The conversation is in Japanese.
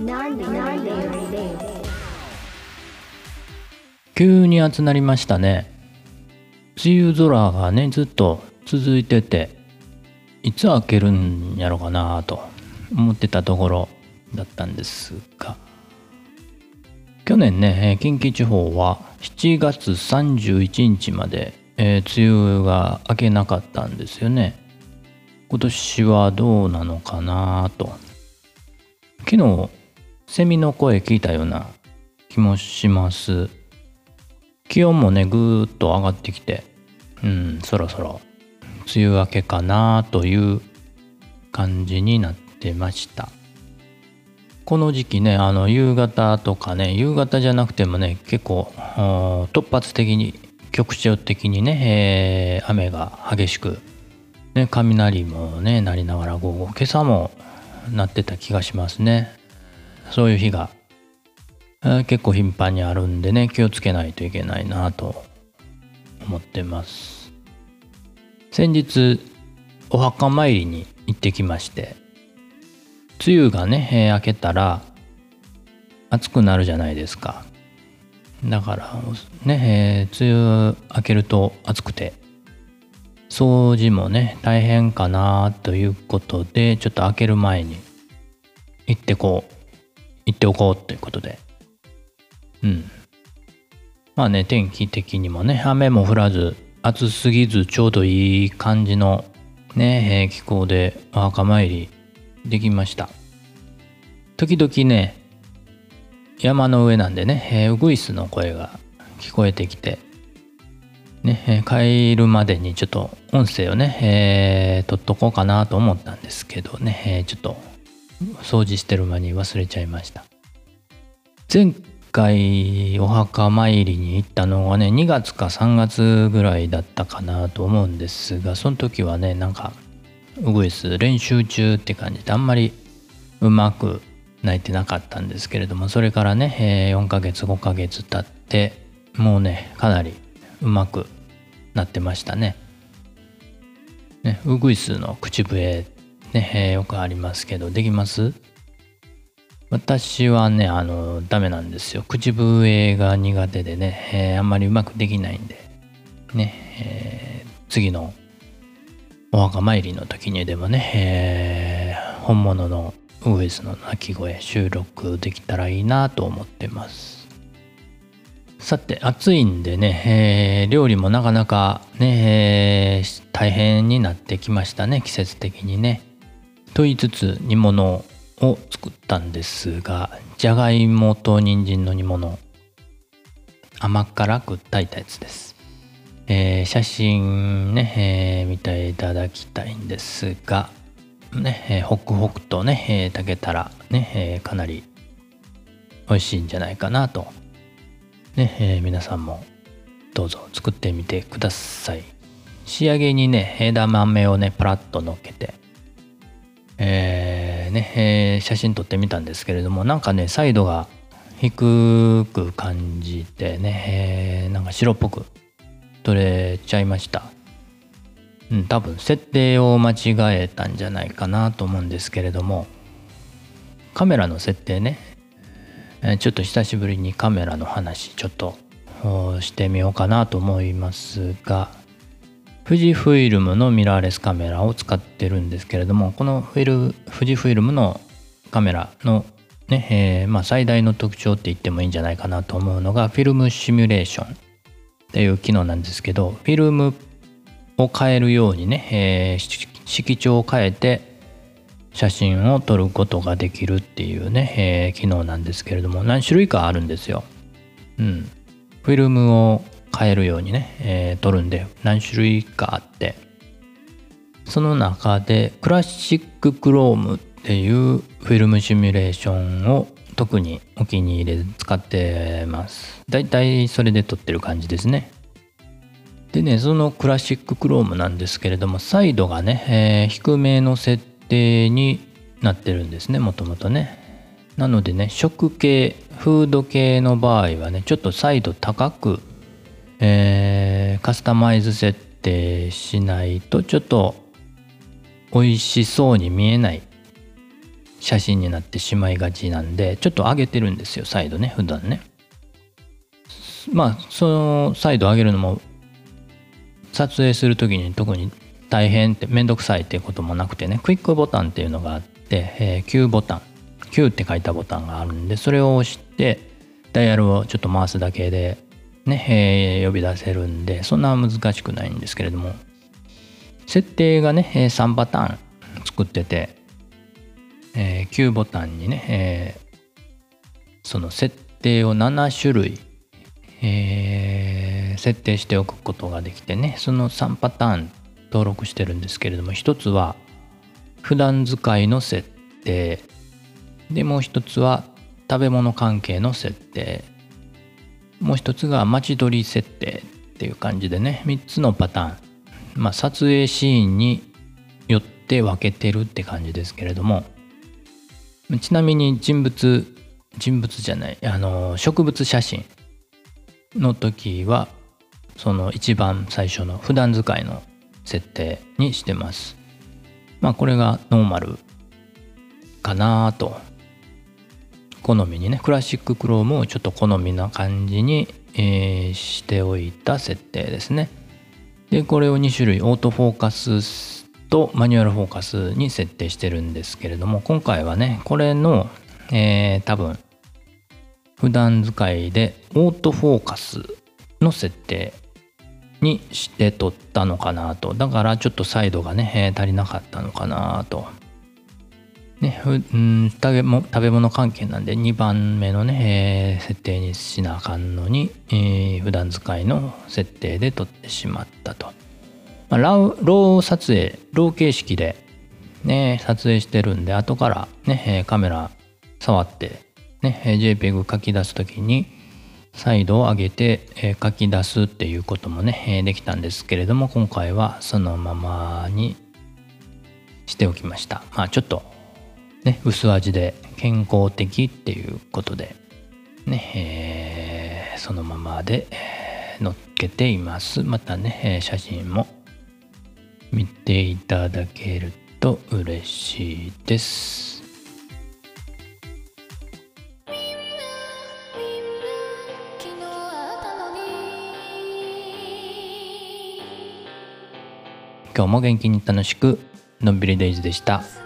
なんでなんでなんで急に暑なりましたね。梅雨空がねずっと続いてていつ明けるんやろかなと思ってたところだったんですが去年ね近畿地方は7月31日まで、えー梅雨が明けなかったんですよね。今年はどうなのかなと。昨日セミの声聞いたような気もします。気温もねぐーっと上がってきてうんそろそろ梅雨明けかなという感じになってました。この時期ねあの夕方とかね夕方じゃなくてもね結構突発的に局所的にね、えー雨が激しく、ね、雷もね鳴りながら午後今朝もなってた気がしますね。そういう日が結構頻繁にあるんでね気をつけないといけないなと思ってます。先日お墓参りに行ってきまして梅雨がね、明けたら暑くなるじゃないですか。だからね、えー梅雨明けると暑くて掃除もね大変かなということでちょっと明ける前に行ってこう行っておこうということでうん。まあね、天気的にもね、雨も降らず、暑すぎずちょうどいい感じのね、気候でお墓参りできました。時々ね、山の上なんでね、えウグイスの声が聞こえてきて、ね、帰るまでにちょっと音声をね、えー撮っとこうかなと思ったんですけどね、ちょっと掃除してる間に忘れちゃいました。前回お墓参りに行ったのがね2月か3月ぐらいだったかなと思うんですがその時はねなんかウグイス練習中って感じであんまりうまく鳴いてなかったんですけれどもそれからね、4ヶ月5ヶ月経ってもうねかなりうまくなってましたね。ねウグイスの口笛ね、えーよくありますけどできます？私はねあのダメなんですよ。口笛が苦手でね、えーあんまりうまくできないんで。ね、えー次のお墓参りの時にでもね、えー本物のウグイスの鳴き声収録できたらいいなと思ってます。さて暑いんでね、えー料理もなかなかね、えー大変になってきましたね季節的にね。と言いつつ煮物を作ったんですがじゃがいもと人参の煮物甘辛く炊いたやつです、えー写真ね、えー見ていただきたいんですがね、えーホクホクとね、えー炊けたらね、えーかなり美味しいんじゃないかなと。ね、えー皆さんもどうぞ作ってみてください。仕上げにね枝豆をねパラッと乗っけてえーねえー写真撮ってみたんですけれどもなんかねサイドが低く感じてね、えーなんか白っぽく撮れちゃいました。うん多分設定を間違えたんじゃないかなと思うんですけれどもカメラの設定ね、えーちょっと久しぶりにカメラの話ちょっとしてみようかなと思いますが富士フイルムのミラーレスカメラを使ってるんですけれどもこのフィル富士フイルムのカメラの、ねえーまあ、最大の特徴って言ってもいいんじゃないかなと思うのがフィルムシミュレーションっていう機能なんですけどフィルムを変えるようにね、えー色調を変えて写真を撮ることができるっていうね、えー機能なんですけれども何種類かあるんですよ。うん、フィルムを変えるようにね、えー撮るんで何種類かあって。その中でクラシッククロームっていうフィルムシミュレーションを特にお気に入りで使ってます。だいたいそれで撮ってる感じですね。でねそのクラシッククロームなんですけれどもサイドがね、えー低めの設定になってるんですねもともとね。なのでね食系フード系の場合はねちょっとサイド高く、えーカスタマイズ設定しないとちょっと美味しそうに見えない写真になってしまいがちなんでちょっと上げてるんですよ再度ね普段ね。まあその再度上げるのも撮影する時に特に大変って面倒くさいっていうこともなくてねクイックボタンっていうのがあって、えー、Q ボタン。Q って書いたボタンがあるんでそれを押してダイヤルをちょっと回すだけでね、えー、呼び出せるんでそんな難しくないんですけれども。設定がね3パターン作ってて、えー、Q ボタンにね、えー、その設定を7種類、えー、設定しておくことができてねその3パターン登録してるんですけれども一つは普段使いの設定でもう一つは食べ物関係の設定。もう一つが待ち取り設定っていう感じでね。3つのパターン。まあ撮影シーンによって分けてるって感じですけれども。ちなみに人物人物じゃない。あの植物写真の時はその一番最初の普段使いの設定にしてます。まあこれがノーマルかなと好みにねクラシッククロームをちょっと好みな感じに、えー、しておいた設定ですね。でこれを2種類オートフォーカスとマニュアルフォーカスに設定してるんですけれども今回はねこれの、えー、多分普段使いでオートフォーカスの設定にして撮ったのかなと。だからちょっとサイドがね、え、足りなかったのかなと。ね、うん食べも食べ物関係なんで2番目のね、えー、設定にしなあかんのに、えー、普段使いの設定で撮ってしまったと。まあ、ロー撮影、ロー形式で、ね、撮影してるんで、後からね、カメラ触って、ね、JPEG 書き出す時に、サイドを上げて、え書き出すっていうこともね、できたんですけれども、今回はそのままにしておきました。まあちょっとね、薄味で健康的っていうことで、ね、えー、そのままで載っけています。またね、写真も見ていただけると嬉しいです。今日も元気に楽しくのんびりデイズでした。